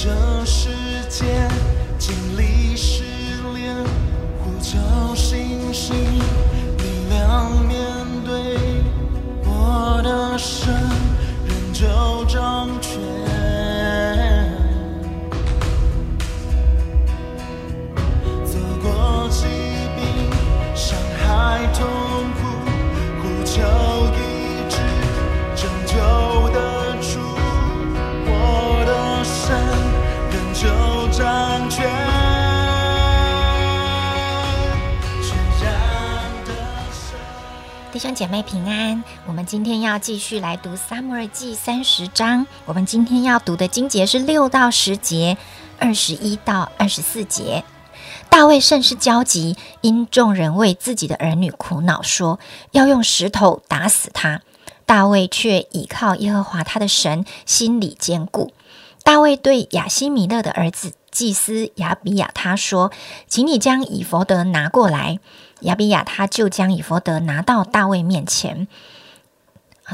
这世界经历失恋，呼叫星星，兄姐妹平安，我们今天要继续来读《撒母耳记》三十章。我们今天要读的经节是六到十节，二十一到二十四节。大卫甚是焦急，因众人为自己的儿女苦恼，说要用石头打死他。大卫却倚靠耶和华他的神，心里坚固。大卫对亚西米勒的儿子祭司亚比亚他说：“请你将以弗得拿过来。”亚比亚他就将以弗得拿到大卫面前。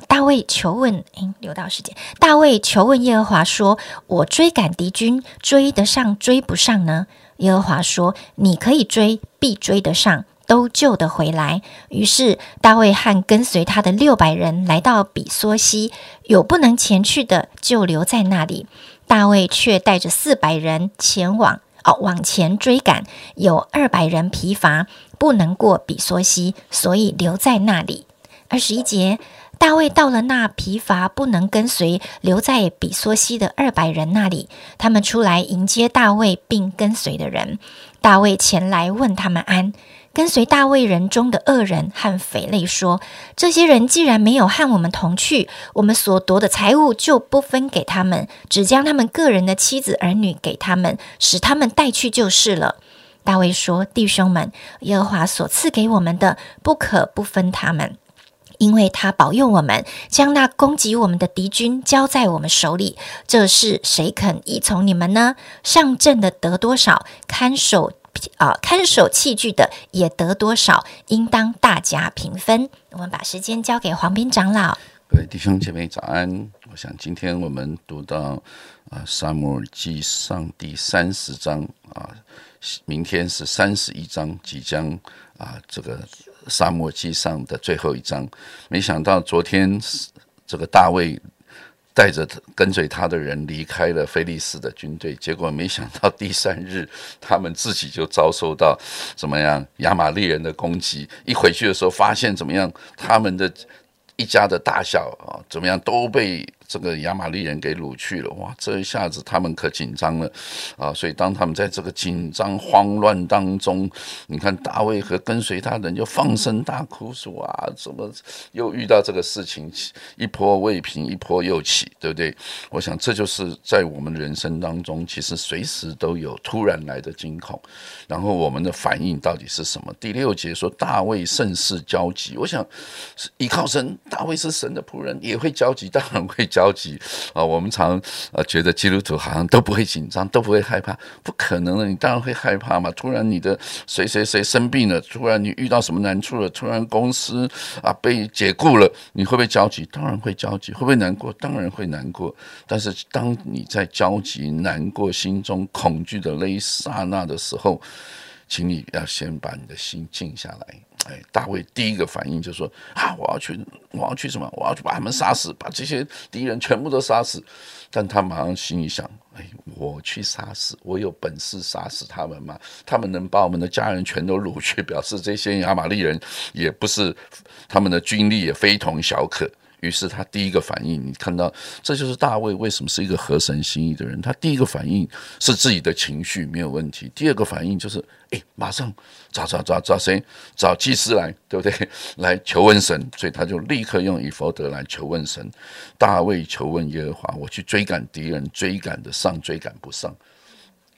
大卫求问，诶，留到时间。大卫求问耶和华说：“我追赶敌军，追得上追不上呢？”耶和华说：“你可以追，必追得上，都救得回来。”于是大卫和跟随他的六百人来到比索西，有不能前去的，就留在那里。大卫却带着四百人前往。哦，往前追赶，有二百人疲乏，不能过比索西，所以留在那里。二十一节，大卫到了那疲乏不能跟随留在比索西的二百人那里，他们出来迎接大卫并跟随的人。大卫前来问他们安。跟随大卫人中的恶人和匪类说：“这些人既然没有和我们同去，我们所夺的财物就不分给他们，只将他们个人的妻子儿女给他们，使他们带去就是了。”大卫说：“弟兄们，耶和华所赐给我们的，不可不分他们。”因为他保佑我们，将那攻击我们的敌军交在我们手里，这是谁肯依从你们呢？上阵的得多少，看守啊、看守器具的也得多少，应当大家平分。我们把时间交给黄斌长老。各位弟兄姐妹早安！我想今天我们读到啊《撒母耳记上》第三十章啊，明天是三十一章，即将啊这个《撒母耳记上》的最后一章。没想到昨天这个大卫带着跟随他的人离开了菲利斯的军队，结果没想到第三日他们自己就遭受到怎么样亚玛利人的攻击。一回去的时候，发现怎么样他们的。一家的大小啊，怎么样都被这个亚玛利人给掳去了。哇，这一下子他们可紧张了啊！所以当他们在这个紧张慌乱当中，你看大卫和跟随他人就放声大哭说啊，怎么又遇到这个事情？一波未平，一波又起，对不对？我想这就是在我们人生当中，其实随时都有突然来的惊恐，然后我们的反应到底是什么？第六节说大卫甚是焦急，我想依靠神。大卫是神的仆人，也会焦急，当然会焦急啊！我们常呃觉得基督徒好像都不会紧张，都不会害怕，不可能的，你当然会害怕嘛！突然你的谁谁谁生病了，突然你遇到什么难处了，突然公司啊被解雇了，你会不会焦急？当然会焦急，会不会难过？当然会难过。但是当你在焦急、难过、心中恐惧的那一刹那的时候，请你要先把你的心静下来。哎，大卫第一个反应就说：“啊，我要去，我要去什么？我要去把他们杀死，把这些敌人全部都杀死。”但他马上心里想：“哎，我去杀死，我有本事杀死他们吗？他们能把我们的家人全都掳去，表示这些亚玛力人也不是他们的军力也非同小可。”于是他第一个反应，你看到，这就是大卫为什么是一个合神心意的人。他第一个反应是自己的情绪没有问题，第二个反应就是，哎，马上找找找找谁？找祭司来，对不对？来求问神。所以他就立刻用以佛德来求问神。大卫求问耶和华：我去追赶敌人，追赶得上，追赶不上？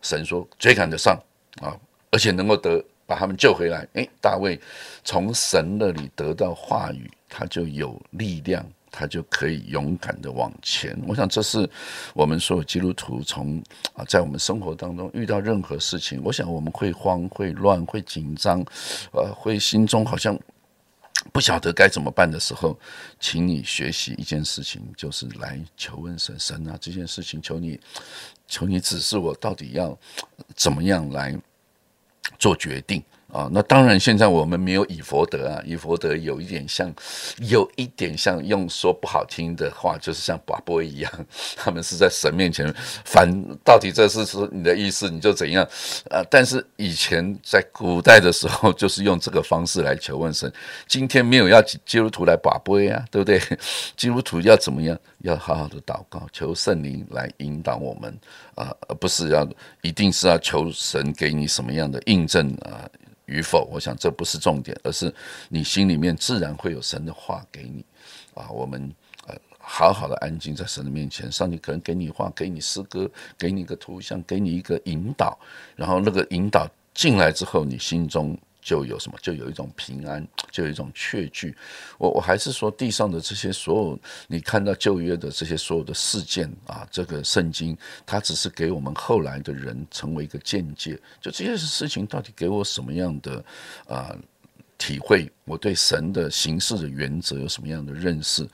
神说追赶得上啊，而且能够得把他们救回来。哎，大卫从神那里得到话语，他就有力量。他就可以勇敢的往前。我想，这是我们所有基督徒从啊，在我们生活当中遇到任何事情，我想我们会慌、会乱、会紧张，呃，会心中好像不晓得该怎么办的时候，请你学习一件事情，就是来求问神，神啊，这件事情求你，求你指示我到底要怎么样来做决定。啊，那当然，现在我们没有以佛德啊，以佛德有一点像，有一点像用说不好听的话，就是像寡波一样，他们是在神面前反，到底这是是你的意思，你就怎样啊？但是以前在古代的时候，就是用这个方式来求问神。今天没有要基督徒来寡波呀，对不对？基督徒要怎么样？要好好的祷告，求圣灵来引导我们啊，而不是要一定是要求神给你什么样的印证啊？与否，我想这不是重点，而是你心里面自然会有神的话给你啊。我们呃，好好的安静在神的面前，上帝可能给你话，给你诗歌，给你一个图像，给你一个引导，然后那个引导进来之后，你心中。就有什么，就有一种平安，就有一种确据。我我还是说，地上的这些所有，你看到旧约的这些所有的事件啊，这个圣经，它只是给我们后来的人成为一个见解。就这些事情到底给我什么样的啊体会？我对神的行事的原则有什么样的认识？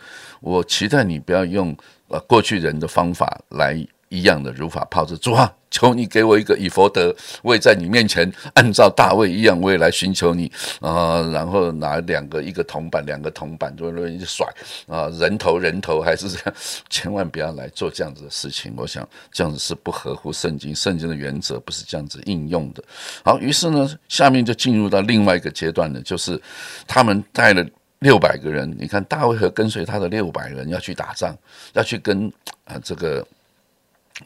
我期待你不要用呃过去人的方法来。一样的如法炮制，主啊，求你给我一个以佛德，我也在你面前按照大卫一样，我也来寻求你啊。然后拿两个一个铜板，两个铜板就乱甩啊，人头人头还是这样，千万不要来做这样子的事情。我想这样子是不合乎圣经，圣经的原则不是这样子应用的。好，于是呢，下面就进入到另外一个阶段了，就是他们带了六百个人，你看大卫和跟随他的六百人要去打仗，要去跟啊这个。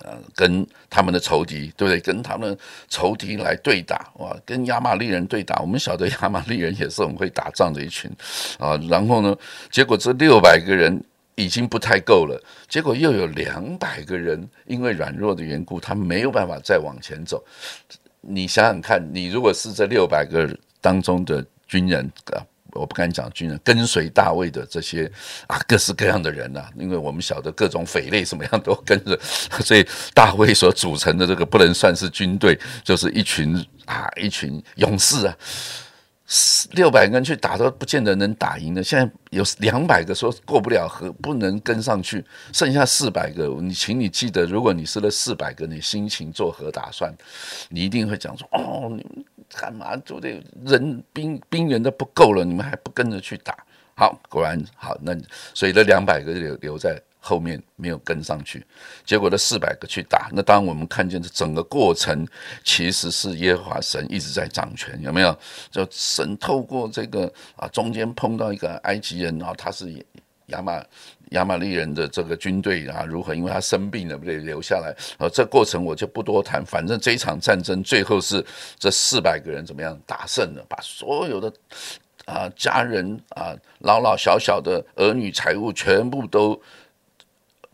呃，跟他们的仇敌，对不对？跟他们仇敌来对打，哇！跟亚玛力人对打，我们晓得亚玛力人也是很会打仗的一群啊。然后呢，结果这六百个人已经不太够了，结果又有两百个人因为软弱的缘故，他没有办法再往前走。你想想看，你如果是这六百个当中的军人啊。我不敢讲军人跟随大卫的这些啊，各式各样的人呐，因为我们晓得各种匪类什么样都跟着，所以大卫所组成的这个不能算是军队，就是一群啊，一群勇士啊，六百个人去打都不见得能打赢的。现在有两百个说过不了河，不能跟上去，剩下四百个。你请你记得，如果你是那四百个，你心情作何打算？你一定会讲说哦，干嘛就得人兵兵员都不够了，你们还不跟着去打？好，果然好，那所以那两百个留留在后面没有跟上去，结果那四百个去打。那当我们看见这整个过程，其实是耶和华神一直在掌权，有没有？就神透过这个啊，中间碰到一个埃及人啊，他是亚马。亚马利人的这个军队啊，如何？因为他生病了，不得留下来。呃，这过程我就不多谈。反正这一场战争最后是这四百个人怎么样打胜了，把所有的啊家人啊老老小小的儿女财物全部都。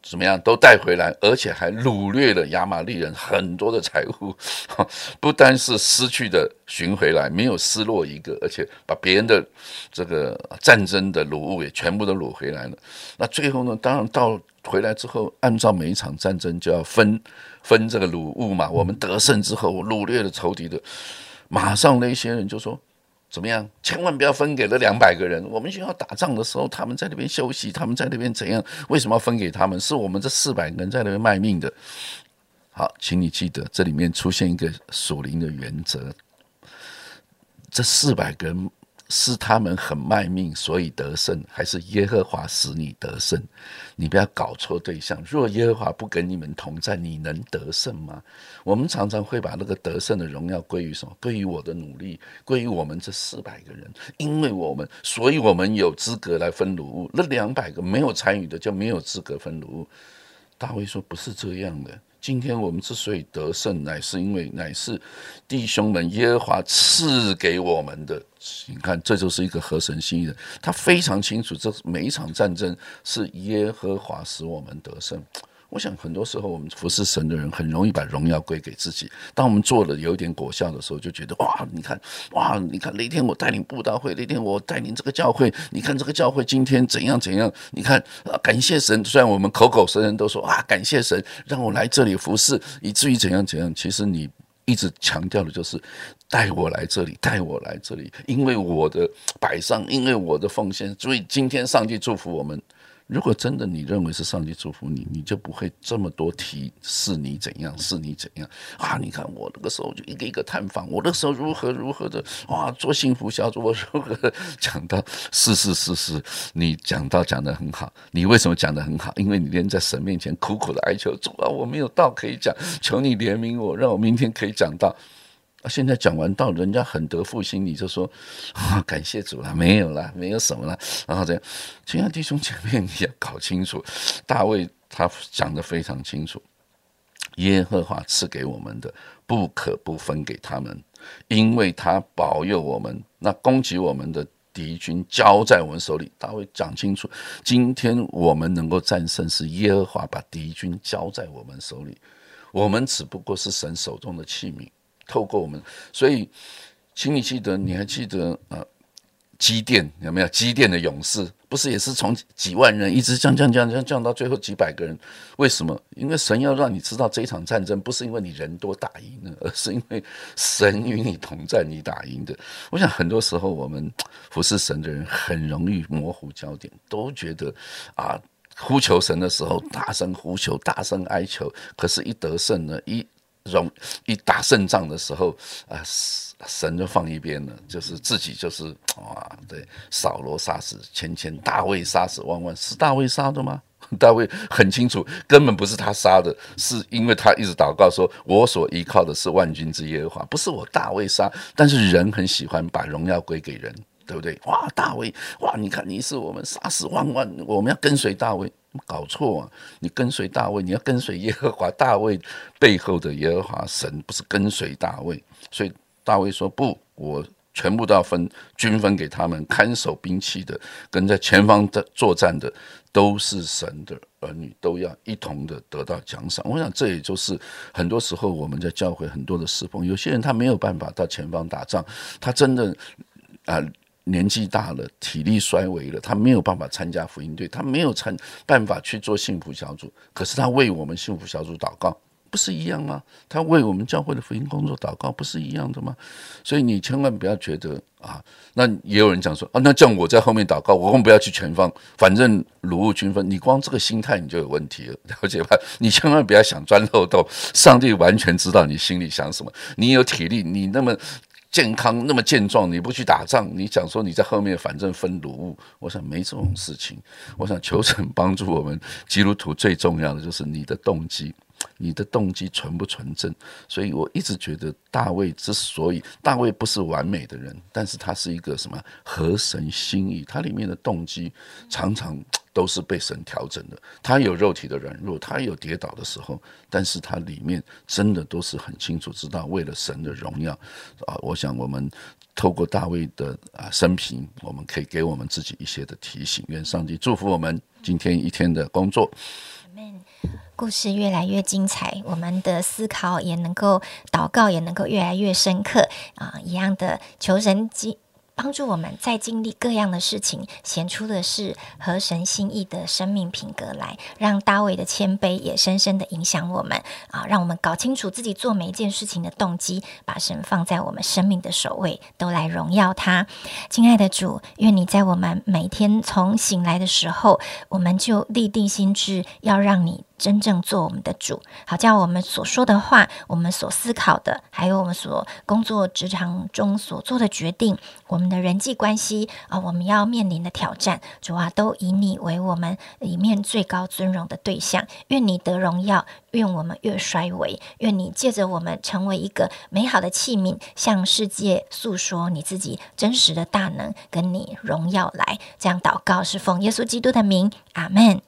怎么样都带回来，而且还掳掠了亚玛利人很多的财物，不单是失去的寻回来，没有失落一个，而且把别人的这个战争的掳物也全部都掳回来了。那最后呢？当然到回来之后，按照每一场战争就要分分这个掳物嘛。我们得胜之后，掳掠了仇敌的，马上那些人就说。怎么样？千万不要分给了两百个人。我们学校打仗的时候，他们在那边休息，他们在那边怎样？为什么要分给他们？是我们这四百个人在那边卖命的。好，请你记得，这里面出现一个属灵的原则：这四百个人。是他们很卖命，所以得胜，还是耶和华使你得胜？你不要搞错对象。若耶和华不跟你们同在，你能得胜吗？我们常常会把那个得胜的荣耀归于什么？归于我的努力，归于我们这四百个人，因为我们，所以我们有资格来分掳物。那两百个没有参与的，就没有资格分掳物。大卫说：“不是这样的。今天我们之所以得胜，乃是因为乃是弟兄们耶和华赐给我们的。”你看，这就是一个合神心意的。他非常清楚，这每一场战争是耶和华使我们得胜。我想，很多时候我们服侍神的人，很容易把荣耀归给自己。当我们做了有点果效的时候，就觉得哇，你看，哇，你看那天我带领布道会，那天我带领这个教会，你看这个教会今天怎样怎样？你看，感谢神。虽然我们口口声声都说啊，感谢神让我来这里服侍，以至于怎样怎样。其实你一直强调的就是带我来这里，带我来这里，因为我的摆上，因为我的奉献，所以今天上帝祝福我们。如果真的你认为是上帝祝福你，你就不会这么多提是你怎样，是你怎样啊？你看我那个时候就一个一个探访，我那时候如何如何的哇，做幸福小组，我如何讲到是是是是，你讲到讲的很好，你为什么讲的很好？因为你连在神面前苦苦的哀求主啊，我没有道可以讲，求你怜悯我，让我明天可以讲到。啊，现在讲完道，人家很得复兴，你就说啊，感谢主了，没有了，没有什么了，然后这样，亲爱的弟兄姐妹，你要搞清楚，大卫他讲的非常清楚，耶和华赐给我们的，不可不分给他们，因为他保佑我们，那攻击我们的敌军交在我们手里。大卫讲清楚，今天我们能够战胜，是耶和华把敌军交在我们手里，我们只不过是神手中的器皿。透过我们，所以，请你记得，你还记得啊？机电有没有？机电的勇士不是也是从几万人一直降降降降降到最后几百个人？为什么？因为神要让你知道，这一场战争不是因为你人多打赢的，而是因为神与你同在，你打赢的。我想很多时候我们 服侍神的人很容易模糊焦点，都觉得啊，呼求神的时候大声呼求，大声哀求，可是，一得胜呢，一。容一打胜仗的时候啊，神就放一边了，就是自己就是哇，对，扫罗杀死千千，大卫杀死万万，是大卫杀的吗？大卫很清楚，根本不是他杀的，是因为他一直祷告说：“我所依靠的是万军之耶和华，不是我大卫杀。”但是人很喜欢把荣耀归给人，对不对？哇，大卫，哇，你看你是我们杀死万万，我们要跟随大卫。搞错啊！你跟随大卫，你要跟随耶和华。大卫背后的耶和华神不是跟随大卫，所以大卫说：“不，我全部都要分均分给他们，看守兵器的跟在前方的作战的都是神的儿女，都要一同的得到奖赏。”我想这也就是很多时候我们在教会很多的侍奉，有些人他没有办法到前方打仗，他真的啊。年纪大了，体力衰微了，他没有办法参加福音队，他没有参办法去做幸福小组。可是他为我们幸福小组祷告，不是一样吗？他为我们教会的福音工作祷告，不是一样的吗？所以你千万不要觉得啊，那也有人讲说啊，那叫我在后面祷告，我更不要去前方，反正鲁物均分。你光这个心态你就有问题了，了解吧？你千万不要想钻漏洞，上帝完全知道你心里想什么。你有体力，你那么。健康那么健壮，你不去打仗，你讲说你在后面反正分卤物，我想没这种事情。我想求神帮助我们基督徒，最重要的就是你的动机。你的动机纯不纯正？所以我一直觉得大卫之所以大卫不是完美的人，但是他是一个什么合神心意？他里面的动机常常都是被神调整的。他有肉体的软弱，他有跌倒的时候，但是他里面真的都是很清楚知道为了神的荣耀啊！我想我们透过大卫的啊生平，我们可以给我们自己一些的提醒。愿上帝祝福我们今天一天的工作。故事越来越精彩，我们的思考也能够祷告，也能够越来越深刻啊！一样的求神经。帮助我们在经历各样的事情，显出的是合神心意的生命品格来，让大卫的谦卑也深深的影响我们啊！让我们搞清楚自己做每一件事情的动机，把神放在我们生命的首位，都来荣耀他。亲爱的主，愿你在我们每天从醒来的时候，我们就立定心志，要让你。真正做我们的主，好叫我们所说的话，我们所思考的，还有我们所工作职场中所做的决定，我们的人际关系啊，我们要面临的挑战，主啊，都以你为我们里面最高尊荣的对象。愿你得荣耀，愿我们越衰微，愿你借着我们成为一个美好的器皿，向世界诉说你自己真实的大能，跟你荣耀来。这样祷告是奉耶稣基督的名，阿门。